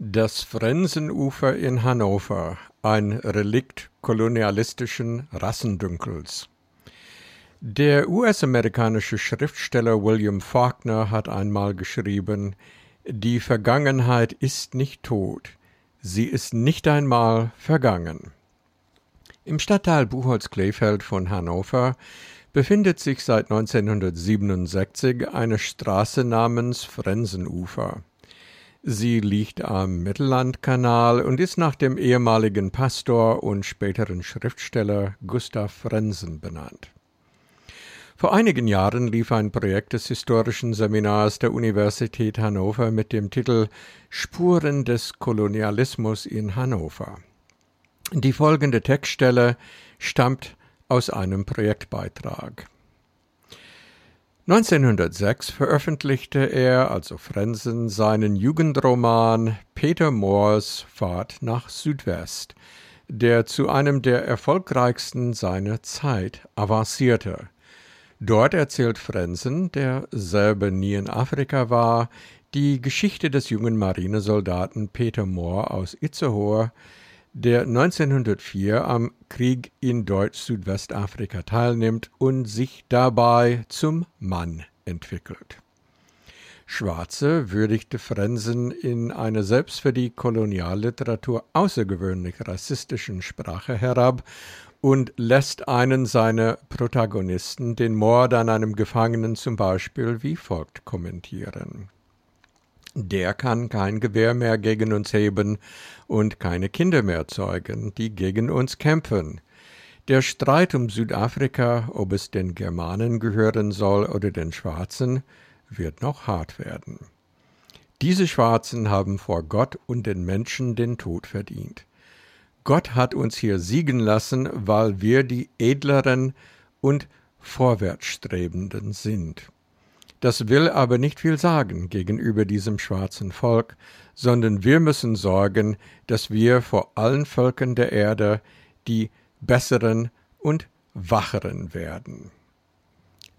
Das Frensenufer in Hannover, ein Relikt kolonialistischen Rassendünkels. Der US-amerikanische Schriftsteller William Faulkner hat einmal geschrieben, die Vergangenheit ist nicht tot, sie ist nicht einmal vergangen. Im Stadtteil Buchholz-Kleefeld von Hannover befindet sich seit 1967 eine Straße namens Frensenufer. Sie liegt am Mittellandkanal und ist nach dem ehemaligen Pastor und späteren Schriftsteller Gustav Frensen benannt. Vor einigen Jahren lief ein Projekt des historischen Seminars der Universität Hannover mit dem Titel Spuren des Kolonialismus in Hannover. Die folgende Textstelle stammt aus einem Projektbeitrag. 1906 veröffentlichte er, also Frensen, seinen Jugendroman Peter Moores Fahrt nach Südwest, der zu einem der erfolgreichsten seiner Zeit avancierte. Dort erzählt Frensen, der selber nie in Afrika war, die Geschichte des jungen Marinesoldaten Peter Moore aus Itzehoe, der 1904 am Krieg in Deutsch-Südwestafrika teilnimmt und sich dabei zum Mann entwickelt. Schwarze würdigte Frensen in einer selbst für die Kolonialliteratur außergewöhnlich rassistischen Sprache herab und lässt einen seiner Protagonisten den Mord an einem Gefangenen zum Beispiel wie folgt kommentieren der kann kein Gewehr mehr gegen uns heben und keine Kinder mehr zeugen, die gegen uns kämpfen. Der Streit um Südafrika, ob es den Germanen gehören soll oder den Schwarzen, wird noch hart werden. Diese Schwarzen haben vor Gott und den Menschen den Tod verdient. Gott hat uns hier siegen lassen, weil wir die edleren und vorwärtsstrebenden sind. Das will aber nicht viel sagen gegenüber diesem schwarzen Volk, sondern wir müssen sorgen, dass wir vor allen Völkern der Erde die besseren und wacheren werden.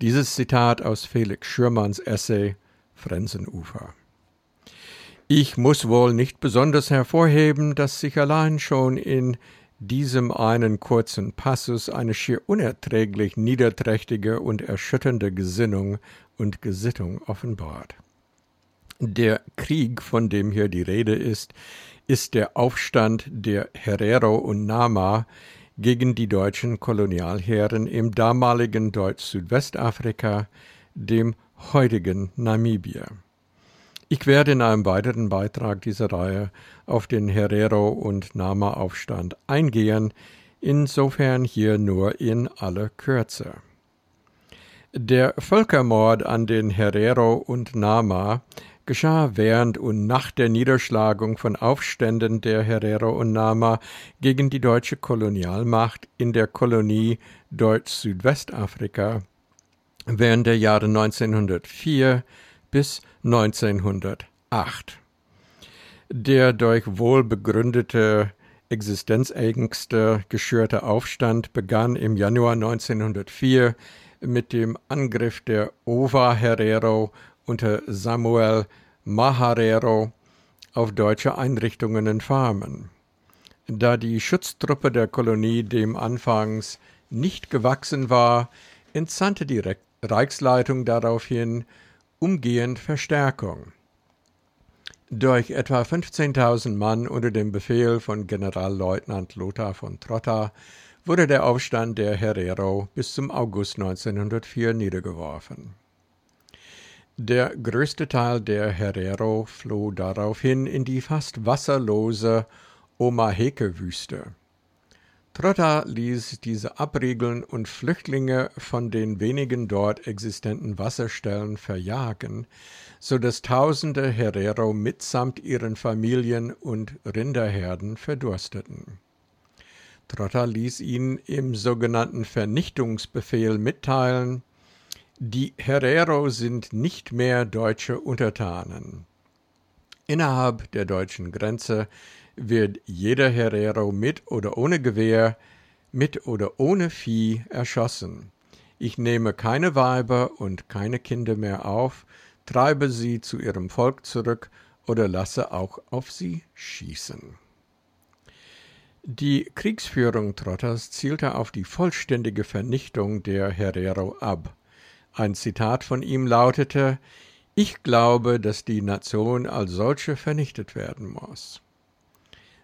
Dieses Zitat aus Felix Schürmanns Essay Frensenufer. Ich muss wohl nicht besonders hervorheben, dass sich allein schon in diesem einen kurzen Passus eine schier unerträglich niederträchtige und erschütternde Gesinnung und Gesittung offenbart. Der Krieg, von dem hier die Rede ist, ist der Aufstand der Herero und Nama gegen die deutschen Kolonialherren im damaligen Deutsch-Südwestafrika, dem heutigen Namibia. Ich werde in einem weiteren Beitrag dieser Reihe auf den Herero- und Nama-Aufstand eingehen, insofern hier nur in aller Kürze. Der Völkermord an den Herero und Nama geschah während und nach der Niederschlagung von Aufständen der Herero und Nama gegen die deutsche Kolonialmacht in der Kolonie Deutsch-Südwestafrika während der Jahre 1904 bis 1908. Der durch wohlbegründete Existenzängste geschürte Aufstand begann im Januar 1904 mit dem Angriff der Ova Herero unter Samuel Maharero auf deutsche Einrichtungen und Farmen. Da die Schutztruppe der Kolonie dem anfangs nicht gewachsen war, entsandte die Reichsleitung daraufhin umgehend Verstärkung. Durch etwa 15.000 Mann unter dem Befehl von Generalleutnant Lothar von Trotta wurde der Aufstand der Herero bis zum August 1904 niedergeworfen. Der größte Teil der Herero floh daraufhin in die fast wasserlose Omaheke-Wüste. Trotta ließ diese abriegeln und Flüchtlinge von den wenigen dort existenten Wasserstellen verjagen, so dass tausende Herero mitsamt ihren Familien und Rinderherden verdursteten. Trotta ließ ihn im sogenannten Vernichtungsbefehl mitteilen, die Herero sind nicht mehr deutsche Untertanen. Innerhalb der deutschen Grenze wird jeder Herero mit oder ohne Gewehr, mit oder ohne Vieh erschossen. Ich nehme keine Weiber und keine Kinder mehr auf, treibe sie zu ihrem Volk zurück oder lasse auch auf sie schießen. Die Kriegsführung Trotters zielte auf die vollständige Vernichtung der Herero ab. Ein Zitat von ihm lautete Ich glaube, dass die Nation als solche vernichtet werden muss.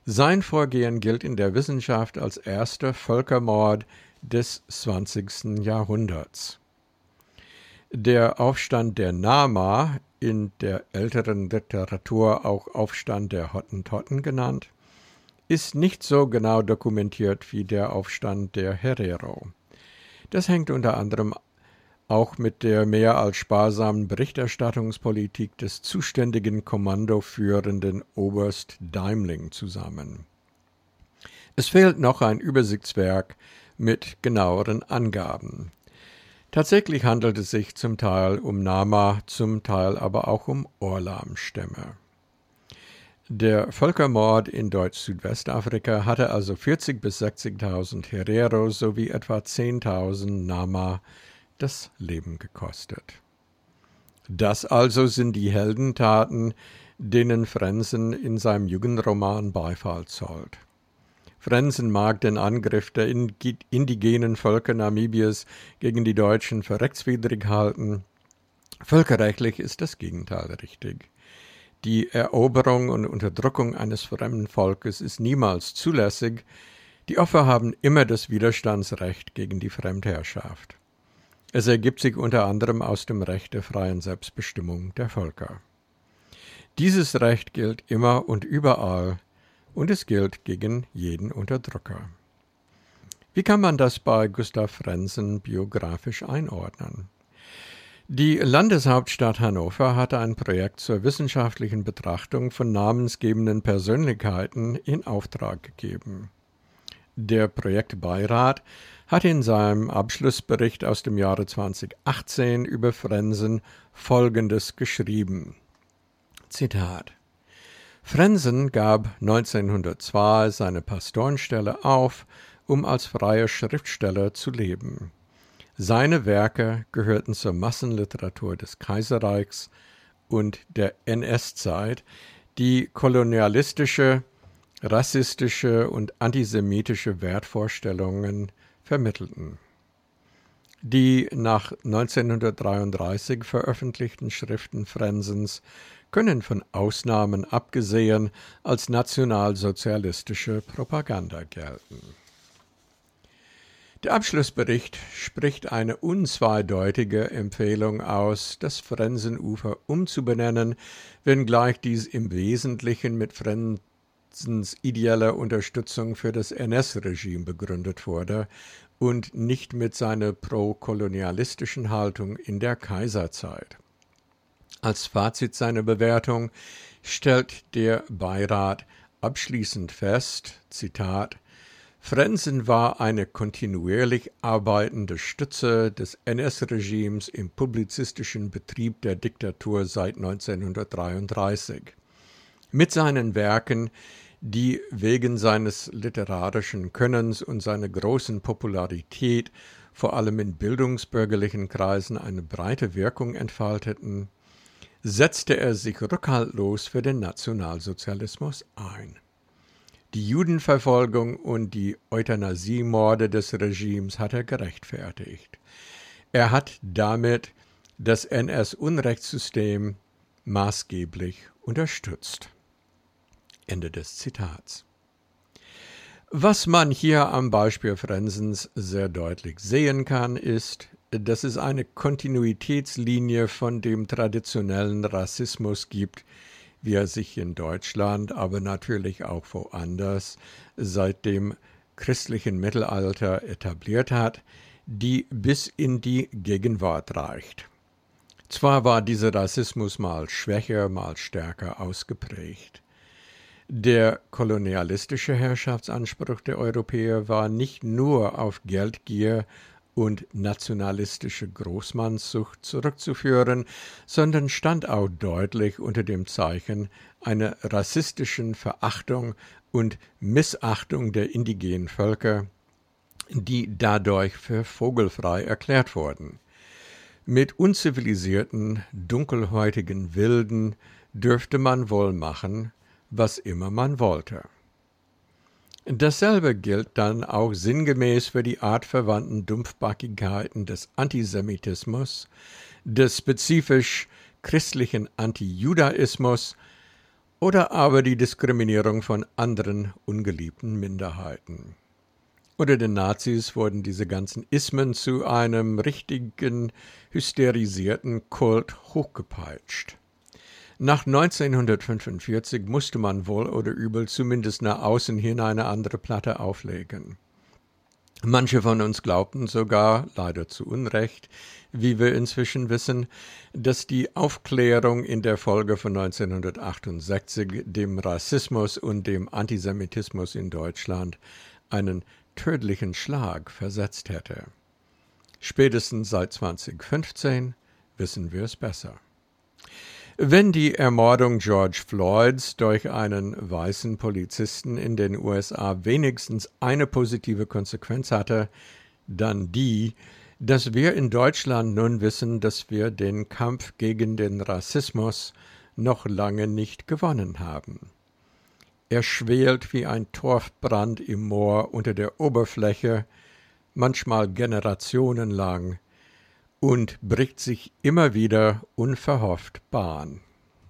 Sein Vorgehen gilt in der Wissenschaft als erster Völkermord des 20. Jahrhunderts. Der Aufstand der Nama, in der älteren Literatur auch Aufstand der Hottentotten genannt, ist nicht so genau dokumentiert wie der Aufstand der Herero. Das hängt unter anderem auch mit der mehr als sparsamen Berichterstattungspolitik des zuständigen kommandoführenden Oberst Daimling zusammen. Es fehlt noch ein Übersichtswerk mit genaueren Angaben. Tatsächlich handelt es sich zum Teil um Nama, zum Teil aber auch um Orlam-Stämme. Der Völkermord in Deutsch-Südwestafrika hatte also 40.000 bis 60.000 Herero sowie etwa 10.000 Nama das Leben gekostet. Das also sind die Heldentaten, denen Frenzen in seinem Jugendroman Beifall zollt. Frenzen mag den Angriff der indigenen Völker Namibiers gegen die Deutschen für rechtswidrig halten. Völkerrechtlich ist das Gegenteil richtig. Die Eroberung und Unterdrückung eines fremden Volkes ist niemals zulässig. Die Opfer haben immer das Widerstandsrecht gegen die Fremdherrschaft. Es ergibt sich unter anderem aus dem Recht der freien Selbstbestimmung der Völker. Dieses Recht gilt immer und überall und es gilt gegen jeden Unterdrücker. Wie kann man das bei Gustav Frenzen biografisch einordnen? Die Landeshauptstadt Hannover hatte ein Projekt zur wissenschaftlichen Betrachtung von namensgebenden Persönlichkeiten in Auftrag gegeben. Der Projektbeirat hat in seinem Abschlussbericht aus dem Jahre 2018 über Frenzen Folgendes geschrieben. Zitat Frenzen gab 1902 seine Pastorenstelle auf, um als freier Schriftsteller zu leben. Seine Werke gehörten zur Massenliteratur des Kaiserreichs und der NS-Zeit, die kolonialistische, rassistische und antisemitische Wertvorstellungen vermittelten. Die nach 1933 veröffentlichten Schriften Frensens können von Ausnahmen abgesehen als nationalsozialistische Propaganda gelten. Der Abschlussbericht spricht eine unzweideutige Empfehlung aus, das Frensenufer umzubenennen, wenngleich dies im Wesentlichen mit Frensens ideeller Unterstützung für das NS-Regime begründet wurde und nicht mit seiner prokolonialistischen Haltung in der Kaiserzeit. Als Fazit seiner Bewertung stellt der Beirat abschließend fest, Zitat, Frenzen war eine kontinuierlich arbeitende Stütze des NS-Regimes im publizistischen Betrieb der Diktatur seit 1933. Mit seinen Werken, die wegen seines literarischen Könnens und seiner großen Popularität vor allem in bildungsbürgerlichen Kreisen eine breite Wirkung entfalteten, setzte er sich rückhaltlos für den Nationalsozialismus ein. Die Judenverfolgung und die Euthanasiemorde des Regimes hat er gerechtfertigt. Er hat damit das NS-Unrechtssystem maßgeblich unterstützt. Ende des Zitats. Was man hier am Beispiel Frensens sehr deutlich sehen kann, ist, dass es eine Kontinuitätslinie von dem traditionellen Rassismus gibt, wie er sich in Deutschland, aber natürlich auch woanders seit dem christlichen Mittelalter etabliert hat, die bis in die Gegenwart reicht. Zwar war dieser Rassismus mal schwächer, mal stärker ausgeprägt. Der kolonialistische Herrschaftsanspruch der Europäer war nicht nur auf Geldgier und nationalistische Großmannssucht zurückzuführen, sondern stand auch deutlich unter dem Zeichen einer rassistischen Verachtung und Missachtung der indigenen Völker, die dadurch für vogelfrei erklärt wurden. Mit unzivilisierten, dunkelhäutigen Wilden, dürfte man wohl machen, was immer man wollte. Dasselbe gilt dann auch sinngemäß für die artverwandten Dumpfbackigkeiten des Antisemitismus, des spezifisch christlichen Antijudaismus oder aber die Diskriminierung von anderen ungeliebten Minderheiten. Unter den Nazis wurden diese ganzen Ismen zu einem richtigen hysterisierten Kult hochgepeitscht. Nach 1945 musste man wohl oder übel zumindest nach außen hin eine andere Platte auflegen. Manche von uns glaubten sogar, leider zu Unrecht, wie wir inzwischen wissen, dass die Aufklärung in der Folge von 1968 dem Rassismus und dem Antisemitismus in Deutschland einen tödlichen Schlag versetzt hätte. Spätestens seit 2015 wissen wir es besser. Wenn die Ermordung George Floyds durch einen weißen Polizisten in den USA wenigstens eine positive Konsequenz hatte, dann die, dass wir in Deutschland nun wissen, dass wir den Kampf gegen den Rassismus noch lange nicht gewonnen haben. Er schwelt wie ein Torfbrand im Moor unter der Oberfläche, manchmal generationenlang, und bricht sich immer wieder unverhofft Bahn.